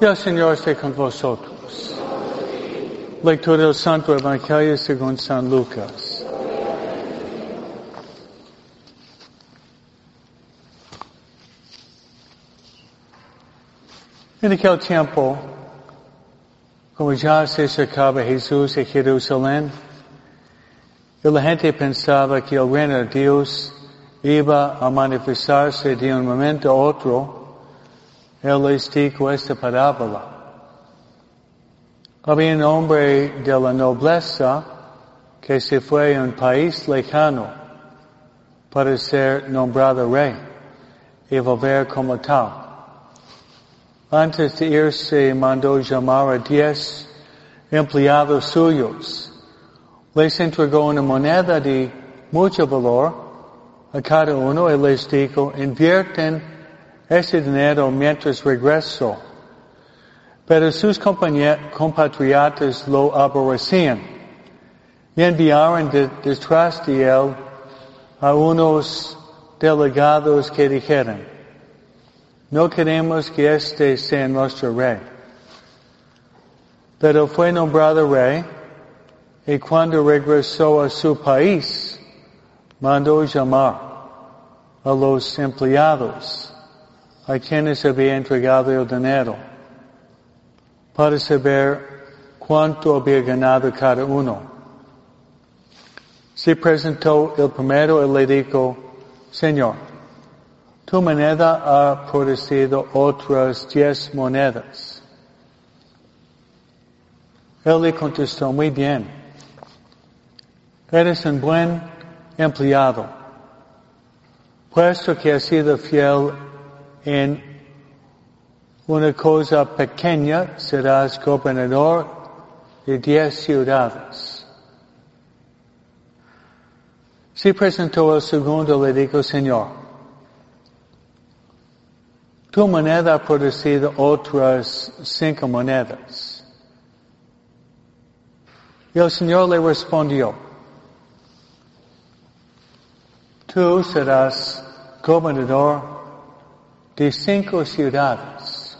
El Señor esté con vosotros. Lectura del Santo Evangelio según San Lucas. En aquel tiempo, como ya se acercaba Jesús a Jerusalén, y la gente pensaba que el reino de Dios iba a manifestarse de un momento a otro, él les dijo esta parábola. Había un hombre de la nobleza que se fue a un país lejano para ser nombrado rey y volver como tal. Antes de irse mandó llamar a diez empleados suyos. Les entregó una moneda de mucho valor a cada uno y les dijo, invierten ese dinero mientras regreso. Pero sus compatriotas lo aborrecían y enviaron detrás de él a unos delegados que dijeron, no queremos que este sea nuestro rey. Pero fue nombrado rey y cuando regresó a su país, mandó llamar a los empleados a quienes había entregado el dinero para saber cuánto había ganado cada uno. Se presentó el primero y le dijo, Señor, tu moneda ha producido otras diez monedas. Él le contestó, muy bien, eres un buen empleado, puesto que has sido fiel en una cosa pequeña, serás gobernador de diez ciudades. Se presentó el segundo, le dijo, Señor, tu moneda ha producido otras cinco monedas. Y el Señor le respondió, tú serás gobernador de cinco ciudades.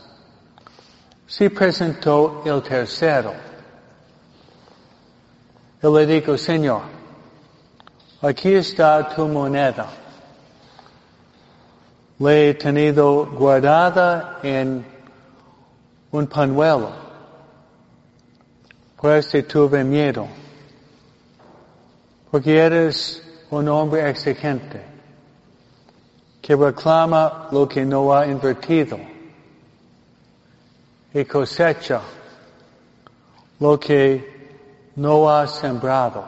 Se presentó el tercero. Él le dijo, Señor, aquí está tu moneda le he tenido guardada en un panuelo, pues te tuve miedo, porque eres un hombre exigente, que reclama lo que no ha invertido y cosecha lo que no ha sembrado.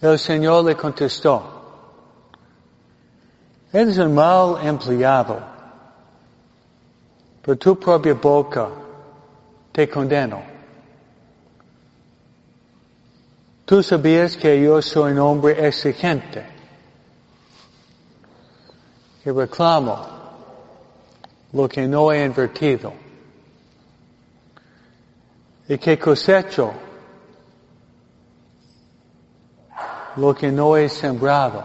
El Señor le contestó, Eres un mal empleado. Por tu propia boca te condeno. Tú sabías que yo soy un hombre exigente, que reclamo lo que no he invertido. Y que cosecho lo que no he sembrado.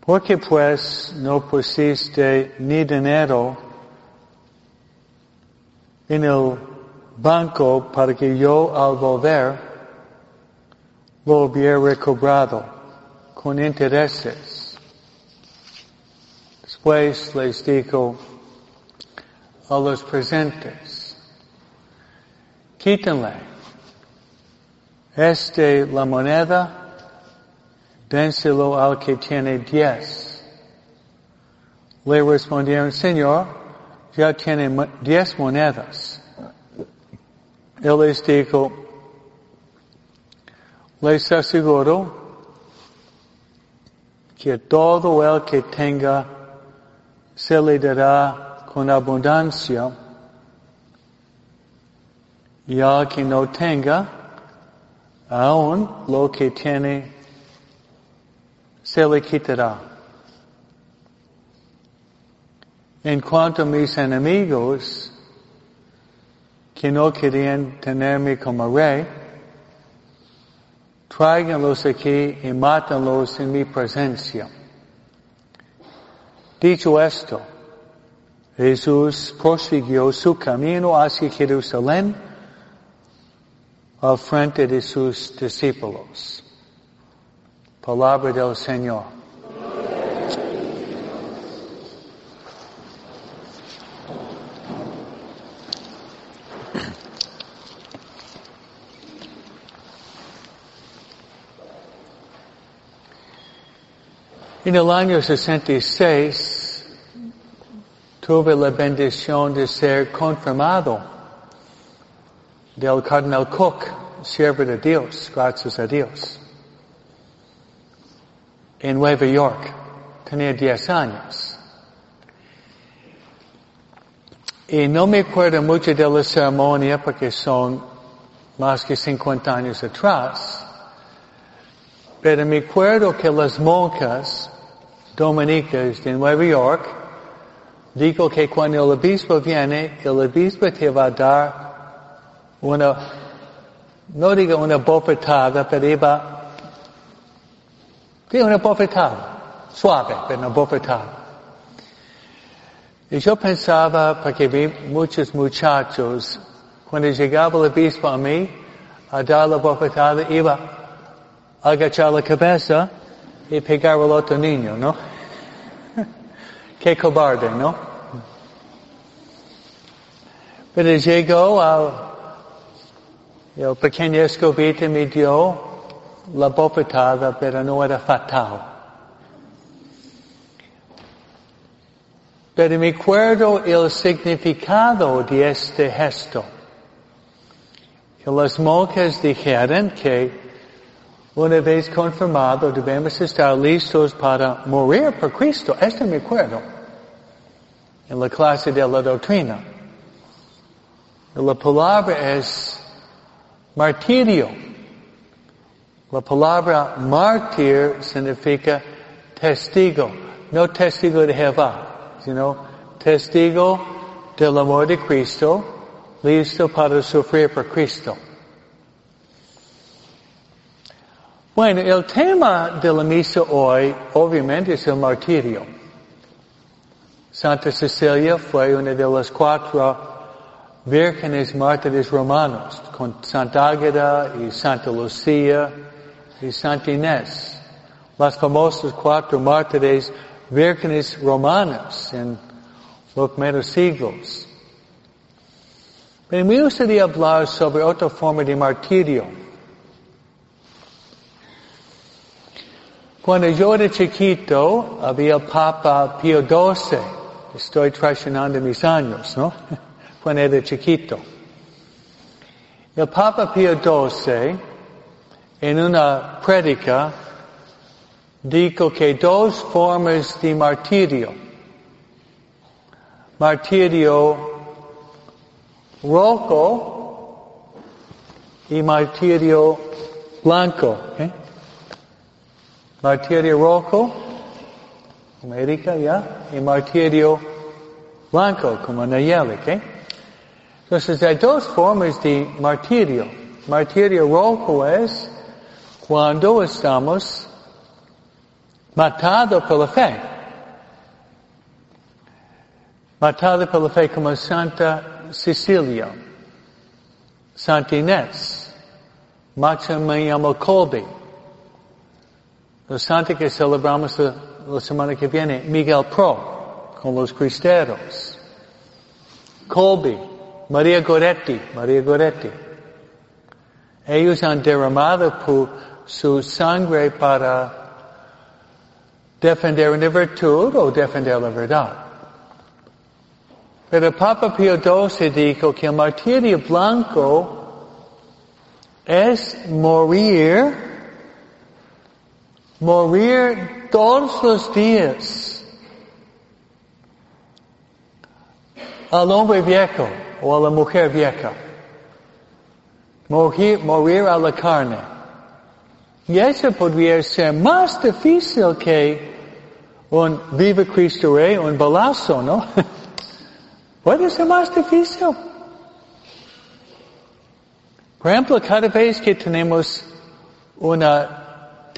¿Por qué pues no pusiste ni dinero en el banco para que yo al volver lo hubiera recobrado con intereses? Después les dijo a los presentes, quítenle este la moneda dénselo al que tiene diez. Le respondieron, Señor, ya tiene diez monedas. Él les dijo, les aseguro que todo el que tenga se le dará con abundancia y al que no tenga, aún lo que tiene se le quitará. En cuanto a mis enemigos, que no querían tenerme como rey, tráiganlos aquí y mátanlos en mi presencia. Dicho esto, Jesús prosiguió su camino hacia Jerusalén al frente de sus discípulos. Palabra del Señor. En el año 66 tuve la bendición de ser confirmado del cardenal Cook, siervo de Dios, gracias a Dios. En Nueva York, tenía 10 años. Y no me acuerdo mucho de la ceremonia porque son más que 50 años atrás. Pero me acuerdo que las monjas dominicas de Nueva York dijo que cuando el obispo viene, el obispo te va a dar una, no digo una bofetada, pero iba, sí, una bofetada, suave, pero una bofetada. Y yo pensaba, porque vi muchos muchachos, cuando llegaba el obispo a mí, a dar la bofetada, iba a agachar la cabeza y pegar al otro niño, ¿no? Qué cobarde, ¿no? Pero llegó al el pequeño escobita me dio la bofetada, pero no era fatal. Pero me acuerdo el significado de este gesto. Que las monjas dijeron que una vez confirmado debemos estar listos para morir por Cristo. Esto me acuerdo. En la clase de la doctrina. La palabra es martirio. La palabra mártir significa testigo, no testigo de Jehová, sino testigo del amor de Cristo, listo para sufrir por Cristo. Bueno, el tema de la misa hoy obviamente es el martirio. Santa Cecilia fue una de las cuatro vírgenes mártires romanos, con Santa Águeda y Santa Lucía y Santa Inés. Las famosas cuatro mártires vírgenes romanas en los primeros siglos. Pero me gustaría hablar sobre otra forma de martirio. Cuando yo era chiquito, había Papa Pío XII. Estoy traicionando mis años, ¿no? cuando era chiquito. El Papa Pío XII, en una prédica, dijo que dos formas de martirio. Martirio rojo y martirio blanco. ¿eh? Martirio rojo, América, ¿ya? Y martirio blanco, como Nayeli, ¿eh? Entonces hay dos formas de martirio. Martirio rojo es cuando estamos matados por la fe. Matados por la fe como Santa Cecilia, Santa Inés, Maximiliano Colby, los santos que celebramos la, la semana que viene, Miguel Pro, con los cristeros, Colby, María Goretti, María Goretti. Ellos han derramado su sangre para defender una virtud o defender la verdad. Pero Papa Pío XII dijo que el martirio blanco es morir, morir todos los días al hombre viejo o a la mujer vieja. Morir, morir a la carne. Y eso podría ser más difícil que un Viva Cristo Rey, un balazo, ¿no? Puede ser más difícil. Por ejemplo, cada vez que tenemos una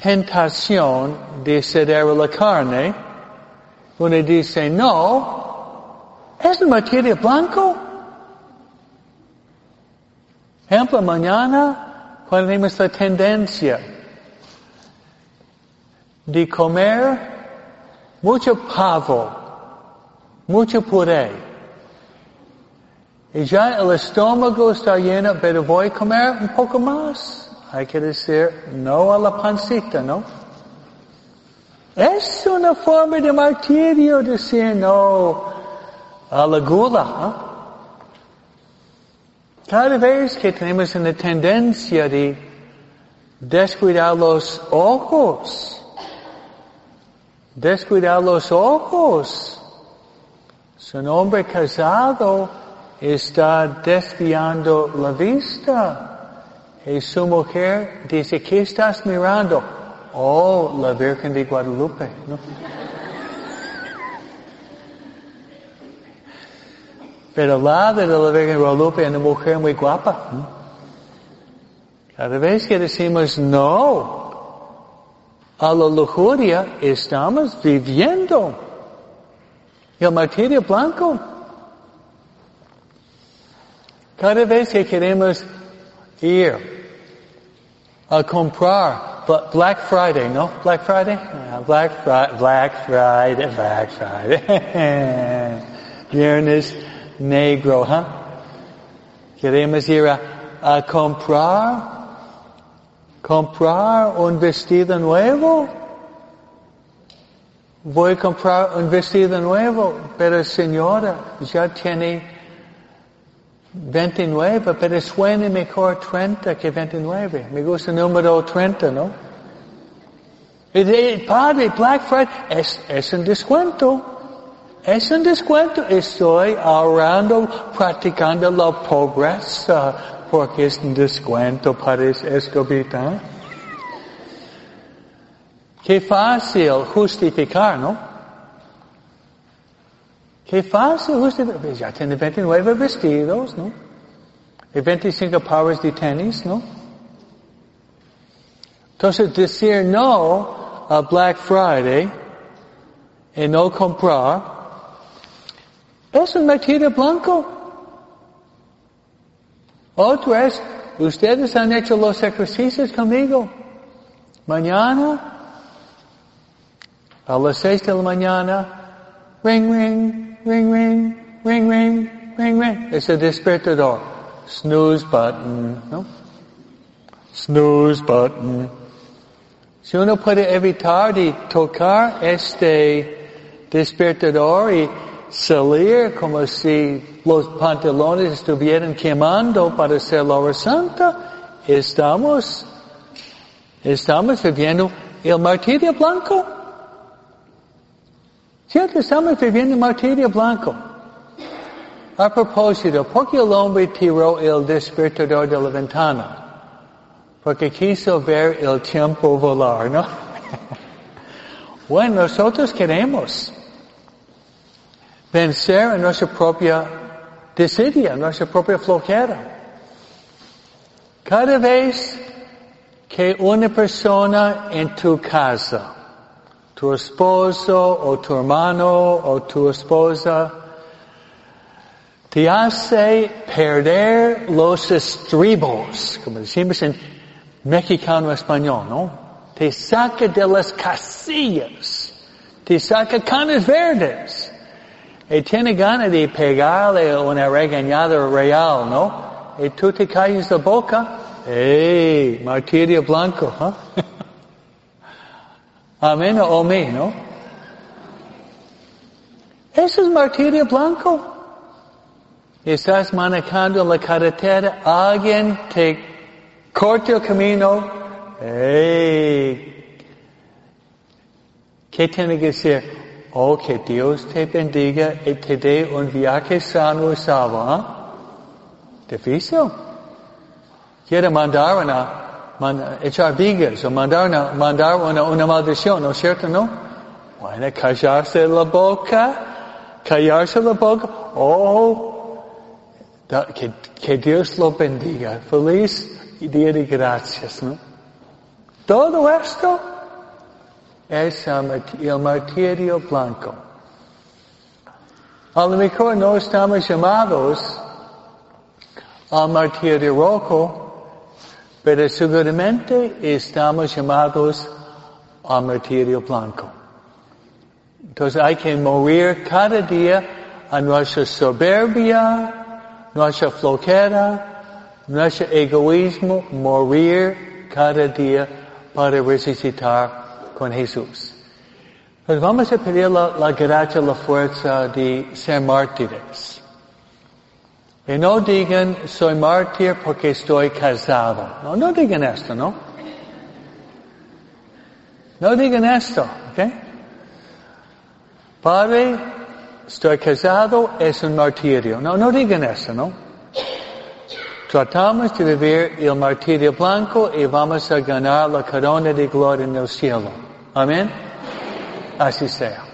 tentación de ceder a la carne, uno dice no, Es materia blanco. Ejemplo, mañana, cuando tenemos la tendencia de comer mucho pavo, mucho puré, y ya el estómago está lleno, pero voy a comer un poco más. Hay que decir no a la pancita, ¿no? Es una forma de martirio decir no a la gula. ¿eh? Cada vez que tenemos una tendencia de descuidar los ojos, descuidar los ojos, un hombre casado está desviando la vista. Y su mujer dice, ¿qué estás mirando? Oh, la Virgen de Guadalupe. ¿no? Pero la de la Virgen de Guadalupe es una mujer muy guapa. Cada vez que decimos no a la lujuria, estamos viviendo el martirio blanco. Cada vez que queremos ir a comprar but Black Friday, ¿no? Black Friday? Black, Friday, Black Friday, Black Friday. Viernes negro, ¿huh? Queremos ir a, a comprar, comprar un vestido nuevo. Voy a comprar un vestido nuevo, pero señora, ya tiene 29, pero suena mejor 30 que 29. Me gusta el número 30, ¿no? Y padre, Black Friday es, es un descuento. Es un descuento. Estoy ahorrando, practicando la pobreza, porque es un descuento para escobita. Qué fácil justificar, ¿no? Qué fácil usted, ya tiene 29 vestidos, ¿no? Y 25 pares de tenis, ¿no? Entonces decir no a Black Friday y no comprar es un metido blanco. Otro es, ustedes han hecho los ejercicios conmigo. Mañana, a las seis de la mañana, ring, ring, ring, ring, ring, ring, ring, ring. Es el despertador. Snooze button, ¿no? Snooze button. Si uno puede evitar de tocar este despertador y salir como si los pantalones estuvieran quemando para hacer la hora santa, estamos, estamos viviendo el martirio blanco. ¿Cierto? Estamos viviendo materia blanco. A propósito, ¿por qué el hombre tiró el despertador de la ventana? Porque quiso ver el tiempo volar, ¿no? bueno, nosotros queremos vencer en nuestra propia desidia, nuestra propia flojera. Cada vez que una persona en tu casa tu esposo o tu hermano o tu esposa te hace perder los estribos, como decimos en mexicano español, ¿no? Te saca de las casillas, te saca canas verdes, y tiene ganas de pegarle una regañada real, ¿no? Y tú te calles la boca, ¡Ey! Martirio blanco, ¿eh? Amén o mí, ¿no? Eso es martirio blanco. Estás manejando la carretera, alguien te corta el camino. ¡Ey! ¿Qué tiene que ser? Oh, que Dios te bendiga y te dé un viaje sano y salvo. ¿eh? Difícil. Quiere mandar una echar vigas o mandar una, mandar una, una maldición, ¿no es cierto? ¿No? Bueno, callarse la boca, callarse la boca, oh, que, que Dios lo bendiga. Feliz día de gracias, ¿no? Todo esto es el martirio blanco. A lo mejor no estamos llamados al martirio rojo, pero seguramente estamos llamados al martirio blanco. Entonces hay que morir cada día a nuestra soberbia, nuestra flojera, nuestro egoísmo, morir cada día para resucitar con Jesús. Pues vamos a pedir la, la gracia, la fuerza de ser mártires. Y no digan, soy mártir porque estoy casado. No, no digan esto, ¿no? No digan esto, ¿ok? Padre, estoy casado, es un martirio. No, no digan eso, ¿no? Tratamos de vivir el martirio blanco y vamos a ganar la corona de gloria en el cielo. Amén. Así sea.